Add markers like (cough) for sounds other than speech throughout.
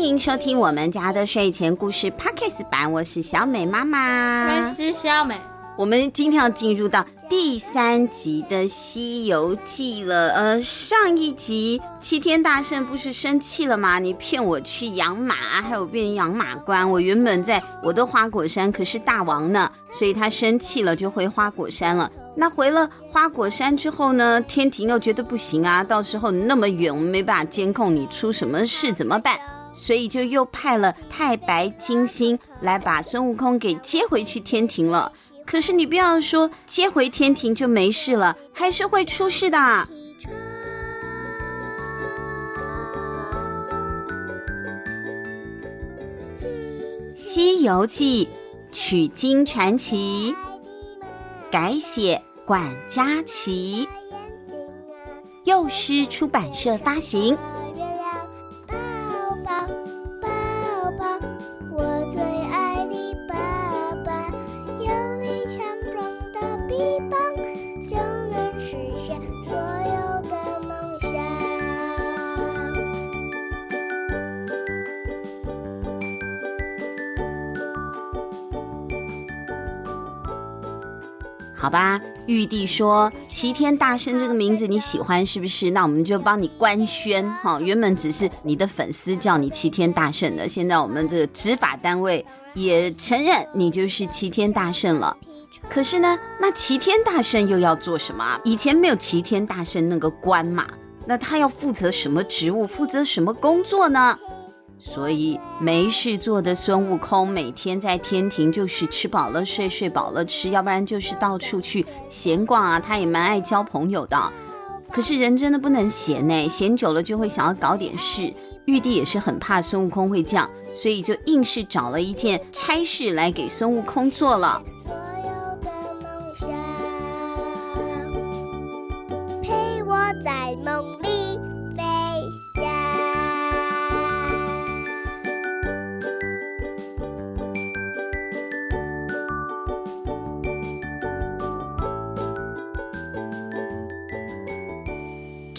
欢迎收听我们家的睡前故事 Podcast 版，我是小美妈妈，我是小美。我们今天要进入到第三集的《西游记》了。呃，上一集齐天大圣不是生气了吗？你骗我去养马，还有变养马官。我原本在我的花果山可是大王呢，所以他生气了就回花果山了。那回了花果山之后呢，天庭又觉得不行啊，到时候你那么远，我们没办法监控你出什么事怎么办？所以就又派了太白金星来把孙悟空给接回去天庭了。可是你不要说接回天庭就没事了，还是会出事的。《西游记》取经传奇，改写管家琪，幼师出版社发行。好吧，玉帝说齐天大圣这个名字你喜欢是不是？那我们就帮你官宣哈。原本只是你的粉丝叫你齐天大圣的，现在我们这个执法单位也承认你就是齐天大圣了。可是呢，那齐天大圣又要做什么？以前没有齐天大圣那个官嘛，那他要负责什么职务？负责什么工作呢？所以没事做的孙悟空每天在天庭就是吃饱了睡，睡饱了吃，要不然就是到处去闲逛啊。他也蛮爱交朋友的，可是人真的不能闲呢，闲久了就会想要搞点事。玉帝也是很怕孙悟空会这样，所以就硬是找了一件差事来给孙悟空做了。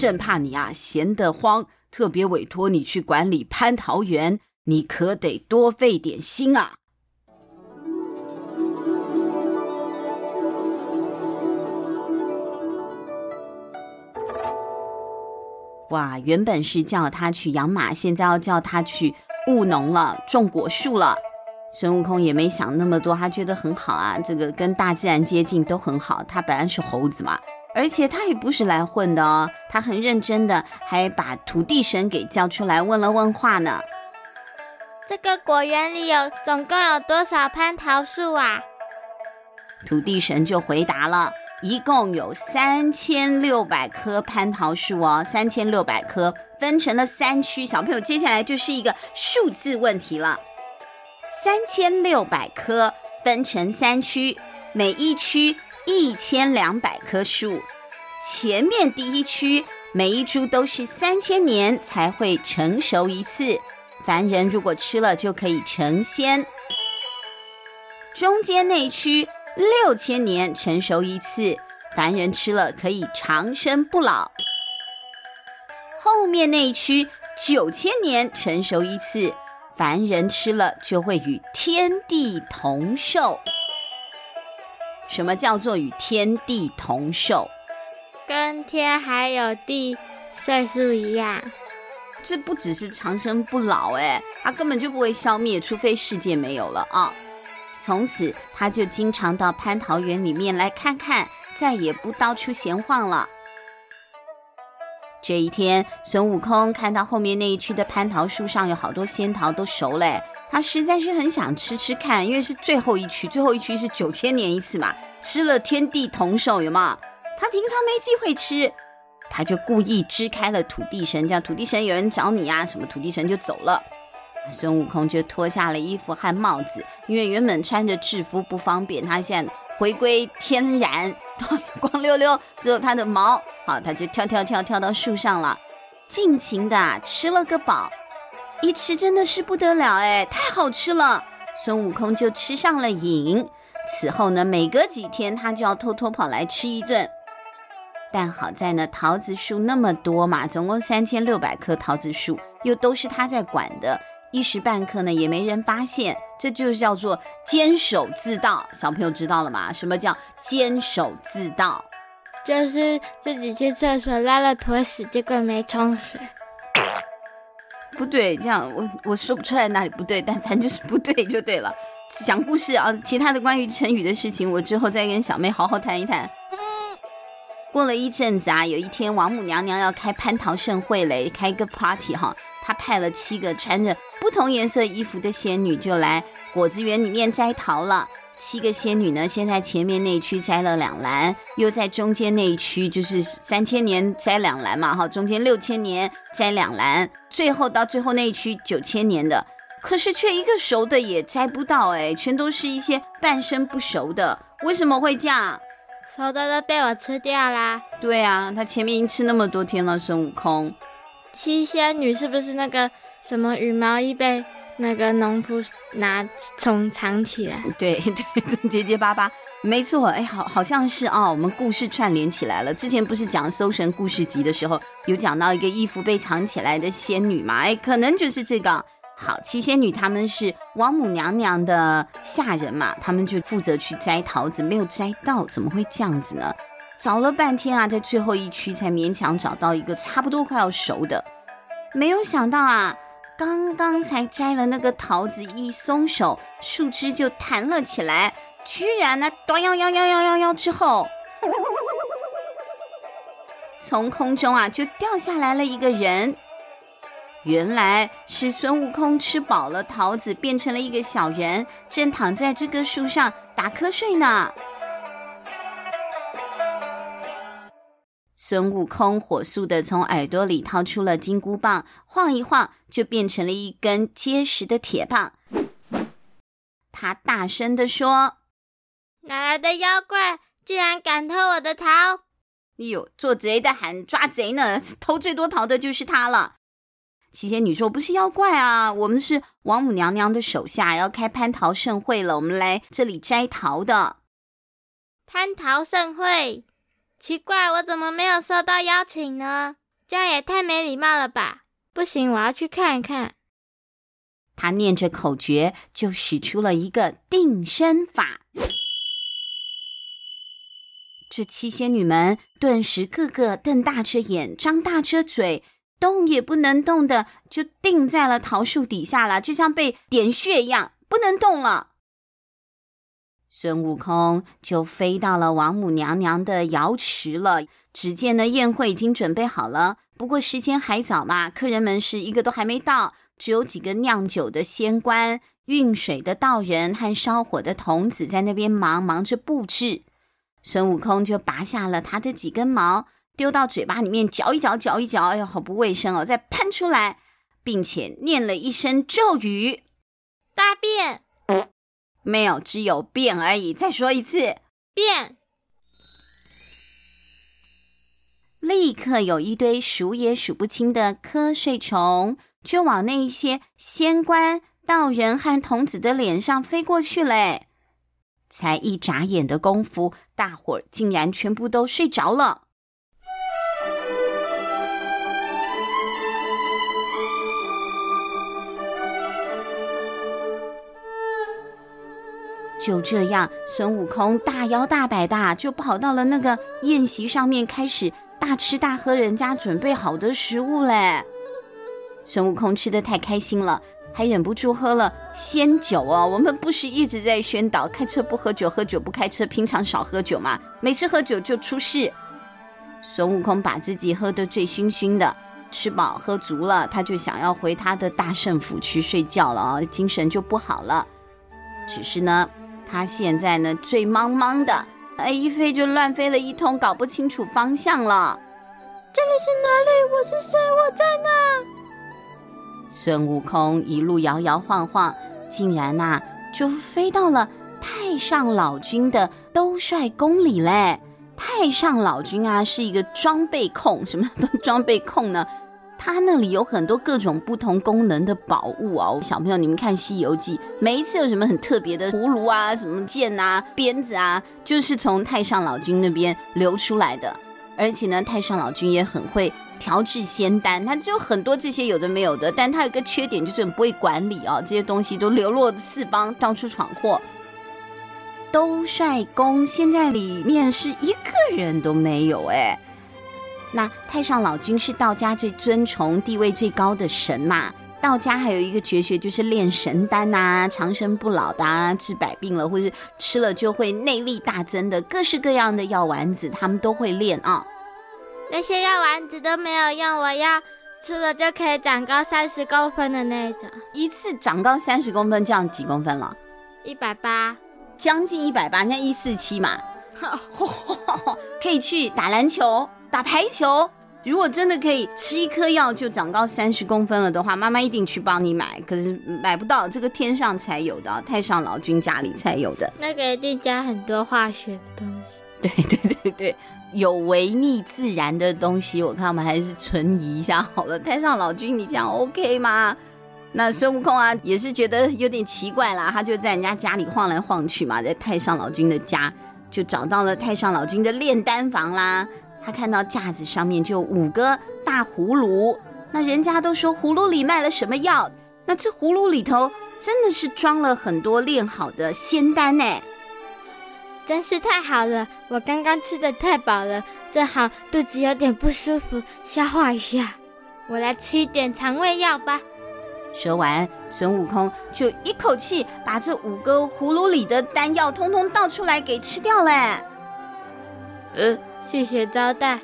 正怕你啊闲得慌，特别委托你去管理蟠桃园，你可得多费点心啊！哇，原本是叫他去养马，现在要叫他去务农了，种果树了。孙悟空也没想那么多，他觉得很好啊，这个跟大自然接近都很好。他本来是猴子嘛。而且他也不是来混的哦，他很认真的，还把土地神给叫出来问了问话呢。这个果园里有总共有多少蟠桃树啊？土地神就回答了，一共有三千六百棵蟠桃树哦，三千六百棵，分成了三区。小朋友，接下来就是一个数字问题了，三千六百棵分成三区，每一区。一千两百棵树，前面第一区每一株都是三千年才会成熟一次，凡人如果吃了就可以成仙。中间那一区六千年成熟一次，凡人吃了可以长生不老。后面那一区九千年成熟一次，凡人吃了就会与天地同寿。什么叫做与天地同寿？跟天还有地岁数一样。这不只是长生不老，哎，他根本就不会消灭，除非世界没有了啊。从此他就经常到蟠桃园里面来看看，再也不到处闲晃了。这一天，孙悟空看到后面那一区的蟠桃树上有好多仙桃都熟嘞。他实在是很想吃吃看，因为是最后一区，最后一区是九千年一次嘛，吃了天地同寿，有吗？他平常没机会吃，他就故意支开了土地神，叫土地神有人找你呀，什么土地神就走了。孙悟空就脱下了衣服和帽子，因为原本穿着制服不方便，他现在回归天然，(laughs) 光溜溜，只有他的毛，好，他就跳跳跳跳到树上了，尽情的吃了个饱。一吃真的是不得了哎，太好吃了！孙悟空就吃上了瘾。此后呢，每隔几天他就要偷偷跑来吃一顿。但好在呢，桃子树那么多嘛，总共三千六百棵桃子树，又都是他在管的，一时半刻呢也没人发现，这就叫做监守自盗。小朋友知道了吗？什么叫监守自盗？就是自己去厕所拉了坨屎，结果没冲水。不对，这样我我说不出来哪里不对，但反正就是不对就对了。讲故事啊，其他的关于成语的事情，我之后再跟小妹好好谈一谈。过了一阵子啊，有一天王母娘娘要开蟠桃盛会嘞，开一个 party 哈，她派了七个穿着不同颜色衣服的仙女就来果子园里面摘桃了。七个仙女呢，先在前面那一区摘了两篮，又在中间那一区，就是三千年摘两篮嘛哈，中间六千年摘两篮，最后到最后那一区九千年的，可是却一个熟的也摘不到哎，全都是一些半生不熟的，为什么会这样？熟的都被我吃掉啦！对啊，他前面已经吃那么多天了。孙悟空，七仙女是不是那个什么羽毛衣被那个农夫拿从藏起来？对 (laughs) 对，结结巴巴，没错。哎，好，好像是啊、哦。我们故事串联起来了。之前不是讲《搜神故事集》的时候，有讲到一个衣服被藏起来的仙女嘛？哎，可能就是这个。好，七仙女她们是王母娘娘的下人嘛，她们就负责去摘桃子，没有摘到，怎么会这样子呢？找了半天啊，在最后一区才勉强找到一个差不多快要熟的，没有想到啊，刚刚才摘了那个桃子，一松手，树枝就弹了起来，居然呢，端幺幺幺幺幺幺之后，(laughs) 从空中啊就掉下来了一个人。原来是孙悟空吃饱了桃子，变成了一个小人，正躺在这棵树上打瞌睡呢。孙悟空火速的从耳朵里掏出了金箍棒，晃一晃就变成了一根结实的铁棒。他大声的说：“哪来的妖怪，竟然敢偷我的桃？”哎呦，做贼的喊抓贼呢，偷最多桃的就是他了。七仙女说：“不是妖怪啊，我们是王母娘娘的手下，要开蟠桃盛会了，我们来这里摘桃的。”蟠桃盛会？奇怪，我怎么没有收到邀请呢？这样也太没礼貌了吧！不行，我要去看一看。他念着口诀，就使出了一个定身法。这七仙女们顿时个个瞪大着眼，张大着嘴。动也不能动的，就定在了桃树底下了，就像被点穴一样，不能动了。孙悟空就飞到了王母娘娘的瑶池了。只见呢，宴会已经准备好了，不过时间还早嘛，客人们是一个都还没到，只有几个酿酒的仙官、运水的道人和烧火的童子在那边忙忙着布置。孙悟空就拔下了他的几根毛。丢到嘴巴里面嚼一嚼，嚼一嚼，哎呀，好不卫生哦！再喷出来，并且念了一声咒语：“大便。”没有，只有变而已。再说一次，变。立刻有一堆数也数不清的瞌睡虫，就往那些仙官、道人和童子的脸上飞过去嘞。才一眨眼的功夫，大伙儿竟然全部都睡着了。就这样，孙悟空大摇大摆的就跑到了那个宴席上面，开始大吃大喝人家准备好的食物嘞。孙悟空吃得太开心了，还忍不住喝了仙酒哦。我们不是一直在宣导开车不喝酒，喝酒不开车，平常少喝酒嘛？每次喝酒就出事。孙悟空把自己喝得醉醺醺的，吃饱喝足了，他就想要回他的大圣府去睡觉了啊，精神就不好了。只是呢。他现在呢，醉茫茫的，哎，一飞就乱飞了一通，搞不清楚方向了。这里是哪里？我是谁？我在哪？孙悟空一路摇摇晃晃，竟然呐、啊，就飞到了太上老君的兜率宫里嘞。太上老君啊，是一个装备控，什么都装备控呢？他那里有很多各种不同功能的宝物哦，小朋友，你们看《西游记》，每一次有什么很特别的葫芦啊、什么剑啊、鞭子啊，就是从太上老君那边流出来的。而且呢，太上老君也很会调制仙丹，他就很多这些有的没有的，但他有个缺点就是很不会管理啊，这些东西都流落四方，到处闯祸。兜率宫现在里面是一个人都没有哎。那太上老君是道家最尊崇、地位最高的神嘛。道家还有一个绝学，就是炼神丹呐、啊，长生不老的、啊，治百病了，或是吃了就会内力大增的，各式各样的药丸子，他们都会炼啊。那些药丸子都没有用，我要吃了就可以长高三十公分的那种。一次长高三十公分，这样几公分了？一百八。将近一百八，像一四七嘛，(laughs) 可以去打篮球、打排球。如果真的可以吃一颗药就长高三十公分了的话，妈妈一定去帮你买。可是买不到，这个天上才有的，太上老君家里才有的。那个一定加很多化学的东西。(laughs) 对对对对，有违逆自然的东西，我看我们还是存疑一下好了。(laughs) 太上老君，你这样 OK 吗？那孙悟空啊，也是觉得有点奇怪啦，他就在人家家里晃来晃去嘛，在太上老君的家，就找到了太上老君的炼丹房啦。他看到架子上面就有五个大葫芦，那人家都说葫芦里卖了什么药？那这葫芦里头真的是装了很多炼好的仙丹呢，真是太好了！我刚刚吃的太饱了，正好肚子有点不舒服，消化一下，我来吃一点肠胃药吧。说完，孙悟空就一口气把这五个葫芦里的丹药通通倒出来给吃掉了。呃，谢谢招待。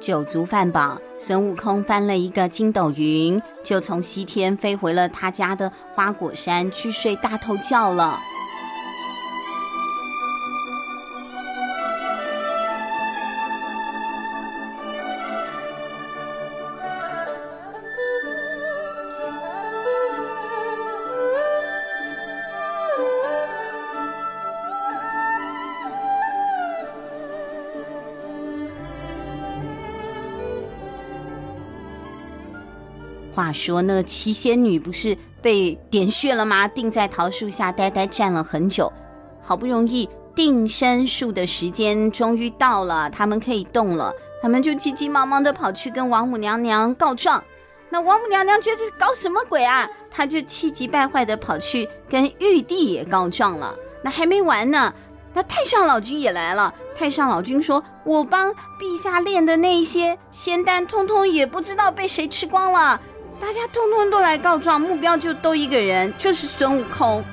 酒足饭饱，孙悟空翻了一个筋斗云，就从西天飞回了他家的花果山去睡大头觉了。说，那七仙女不是被点穴了吗？定在桃树下呆呆站了很久，好不容易定身术的时间终于到了，他们可以动了，他们就急急忙忙的跑去跟王母娘娘告状。那王母娘娘觉得搞什么鬼啊？她就气急败坏的跑去跟玉帝也告状了。那还没完呢，那太上老君也来了。太上老君说：“我帮陛下炼的那些仙丹，通通也不知道被谁吃光了。”大家通通都来告状，目标就都一个人，就是孙悟空。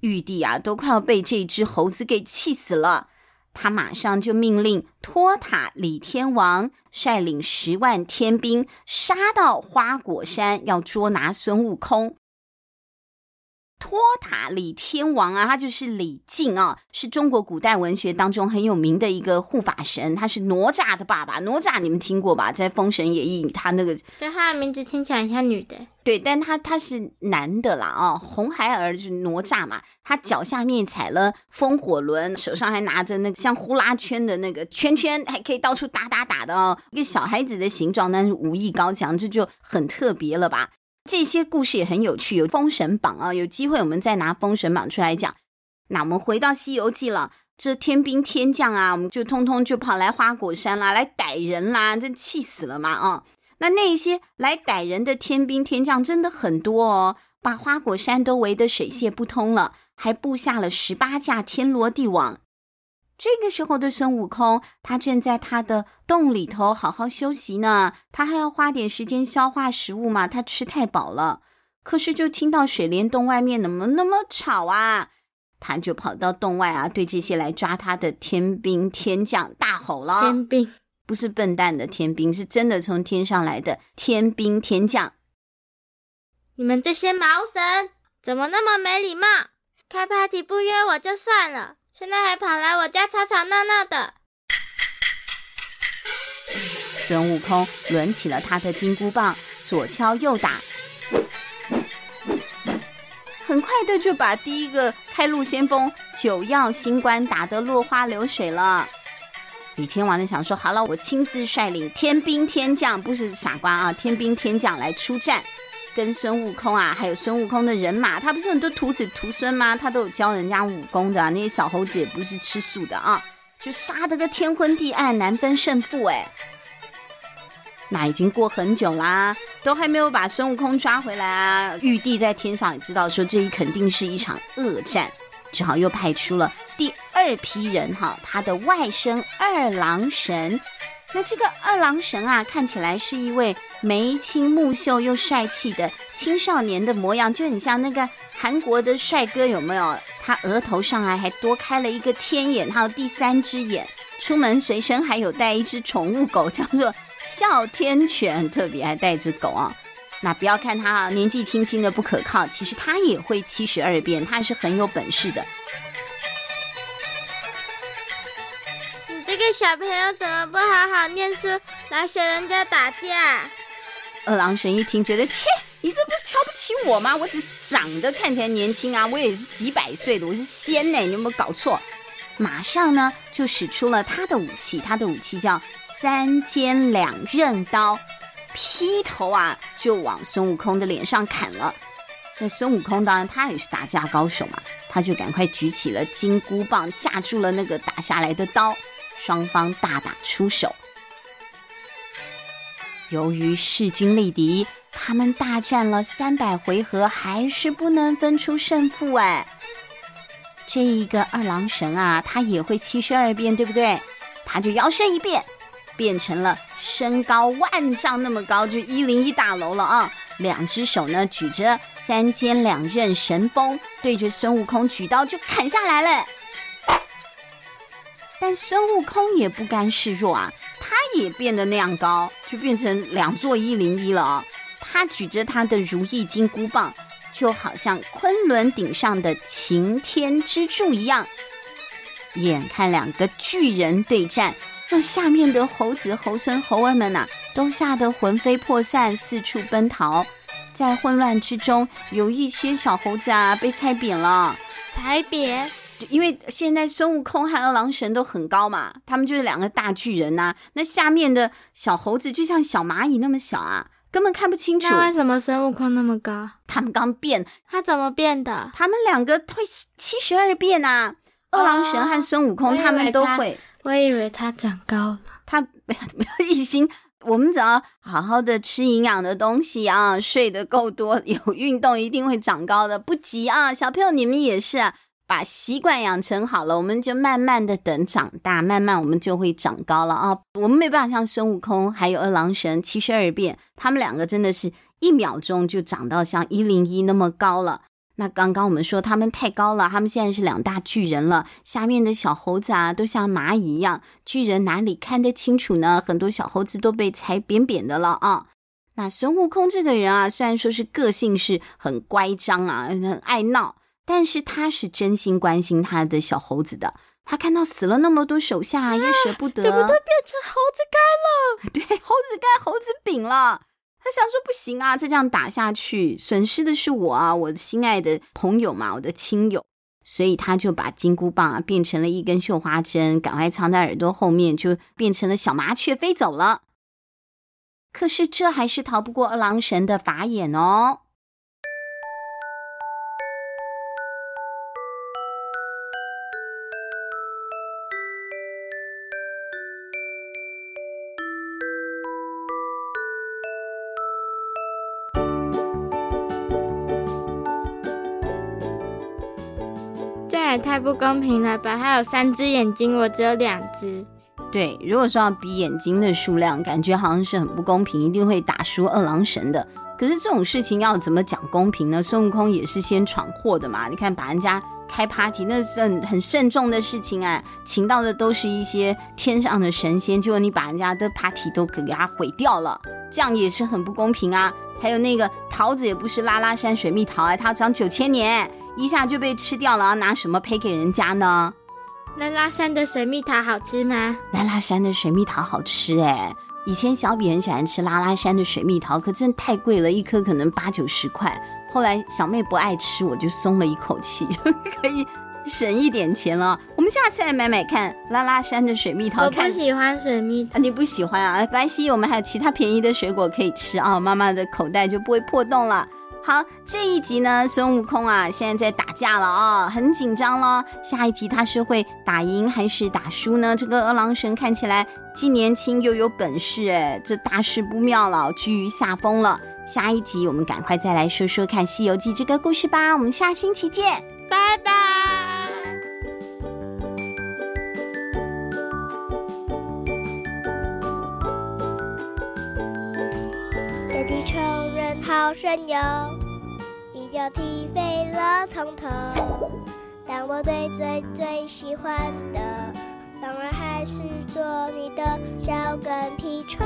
玉帝啊，都快要被这只猴子给气死了，他马上就命令托塔李天王率领十万天兵杀到花果山，要捉拿孙悟空。托塔李天王啊，他就是李靖啊，是中国古代文学当中很有名的一个护法神，他是哪吒的爸爸。哪吒你们听过吧？在《封神演义》，他那个，对，他的名字听起来像女的。对，但他他是男的啦啊、哦，红孩儿就是哪吒嘛，他脚下面踩了风火轮，手上还拿着那个像呼啦圈的那个圈圈，还可以到处打打打的哦，一个小孩子的形状，但是武艺高强，这就很特别了吧。这些故事也很有趣，有《封神榜》啊，有机会我们再拿《封神榜》出来讲。那我们回到《西游记》了，这天兵天将啊，我们就通通就跑来花果山啦，来逮人啦，真气死了嘛啊！那那些来逮人的天兵天将真的很多哦，把花果山都围得水泄不通了，还布下了十八架天罗地网。这个时候的孙悟空，他正在他的洞里头好好休息呢。他还要花点时间消化食物嘛，他吃太饱了。可是就听到水帘洞外面怎么那么吵啊？他就跑到洞外啊，对这些来抓他的天兵天将大吼了：“天兵不是笨蛋的天兵，是真的从天上来的天兵天将！你们这些毛神，怎么那么没礼貌？开 party 不约我就算了。”现在还跑来我家吵吵闹闹的。孙悟空抡起了他的金箍棒，左敲右打，很快的就把第一个开路先锋九曜星官打得落花流水了。李天王就想说：“好了，我亲自率领天兵天将，不是傻瓜啊，天兵天将来出战。”跟孙悟空啊，还有孙悟空的人马，他不是很多徒子徒孙吗？他都有教人家武功的。那些小猴子也不是吃素的啊，就杀得个天昏地暗，难分胜负哎。那已经过很久啦，都还没有把孙悟空抓回来啊。玉帝在天上也知道说这一肯定是一场恶战，只好又派出了第二批人哈，他的外甥二郎神。那这个二郎神啊，看起来是一位眉清目秀又帅气的青少年的模样，就很像那个韩国的帅哥，有没有？他额头上啊还多开了一个天眼，还有第三只眼。出门随身还有带一只宠物狗，叫做哮天犬，特别还带只狗啊。那不要看他啊，年纪轻轻的不可靠，其实他也会七十二变，他是很有本事的。小朋友怎么不好好念书，来学人家打架？二郎神一听，觉得切，你这不是瞧不起我吗？我只是长得看起来年轻啊，我也是几百岁的，我是仙呢，你有没有搞错？马上呢，就使出了他的武器，他的武器叫三尖两刃刀，劈头啊就往孙悟空的脸上砍了。那孙悟空当然他也是打架高手嘛，他就赶快举起了金箍棒，架住了那个打下来的刀。双方大打出手，由于势均力敌，他们大战了三百回合，还是不能分出胜负。哎，这一个二郎神啊，他也会七十二变，对不对？他就摇身一变，变成了身高万丈那么高，就一零一大楼了啊！两只手呢，举着三尖两刃神锋，对着孙悟空举刀就砍下来了。但孙悟空也不甘示弱啊，他也变得那样高，就变成两座一零一了啊！他举着他的如意金箍棒，就好像昆仑顶上的擎天之柱一样。眼看两个巨人对战，那下面的猴子、猴孙、猴儿们呐、都吓得魂飞魄散，四处奔逃。在混乱之中，有一些小猴子啊被踩扁了，踩扁。因为现在孙悟空和二郎神都很高嘛，他们就是两个大巨人呐、啊。那下面的小猴子就像小蚂蚁那么小啊，根本看不清楚。那为什么孙悟空那么高？他们刚变，他怎么变的？他们两个会七十二变啊！二郎神和孙悟空他们都会。我以为他长高了，他没有没有一心。我们只要好好的吃营养的东西啊，睡得够多，有运动，一定会长高的。不急啊，小朋友你们也是啊。把习惯养成好了，我们就慢慢的等长大，慢慢我们就会长高了啊！我们没办法像孙悟空还有二郎神七十二变，他们两个真的是一秒钟就长到像一零一那么高了。那刚刚我们说他们太高了，他们现在是两大巨人了，下面的小猴子啊都像蚂蚁一样，巨人哪里看得清楚呢？很多小猴子都被踩扁扁的了啊！那孙悟空这个人啊，虽然说是个性是很乖张啊，很爱闹。但是他是真心关心他的小猴子的，他看到死了那么多手下，啊，也舍不得，对不对？变成猴子干了，对，猴子干，猴子饼了。他想说不行啊，再这样打下去，损失的是我啊，我的心爱的朋友嘛，我的亲友。所以他就把金箍棒啊变成了一根绣花针，赶快藏在耳朵后面，就变成了小麻雀飞走了。可是这还是逃不过二郎神的法眼哦。太不公平了吧！他有三只眼睛，我只有两只。对，如果说要比眼睛的数量，感觉好像是很不公平，一定会打输二郎神的。可是这种事情要怎么讲公平呢？孙悟空也是先闯祸的嘛。你看，把人家开 party，那是很很慎重的事情啊，请到的都是一些天上的神仙，结果你把人家的 party 都给他毁掉了，这样也是很不公平啊。还有那个桃子也不是拉拉山水蜜桃啊，它长九千年。一下就被吃掉了，要拿什么赔给人家呢？拉拉山的水蜜桃好吃吗？拉拉山的水蜜桃好吃哎！以前小比很喜欢吃拉拉山的水蜜桃，可真的太贵了，一颗可能八九十块。后来小妹不爱吃，我就松了一口气，(laughs) 可以省一点钱了。我们下次来买买看，拉拉山的水蜜桃。我不喜欢水蜜桃，啊、你不喜欢啊？没关系，我们还有其他便宜的水果可以吃啊，妈妈的口袋就不会破洞了。好，这一集呢，孙悟空啊，现在在打架了啊，很紧张了。下一集他是会打赢还是打输呢？这个二郎神看起来既年轻又有本事，哎，这大事不妙了，居于下风了。下一集我们赶快再来说说看《西游记》这个故事吧。我们下星期见，拜拜。神游，一脚踢飞了从头。但我最最最喜欢的，当然还是做你的小跟屁虫。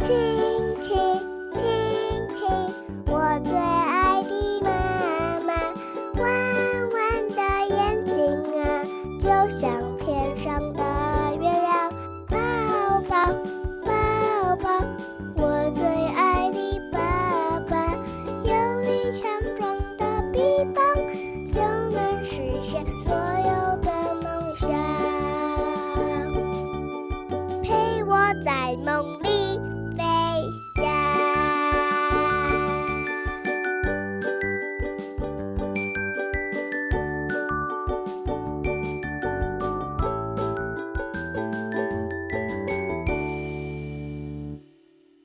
亲亲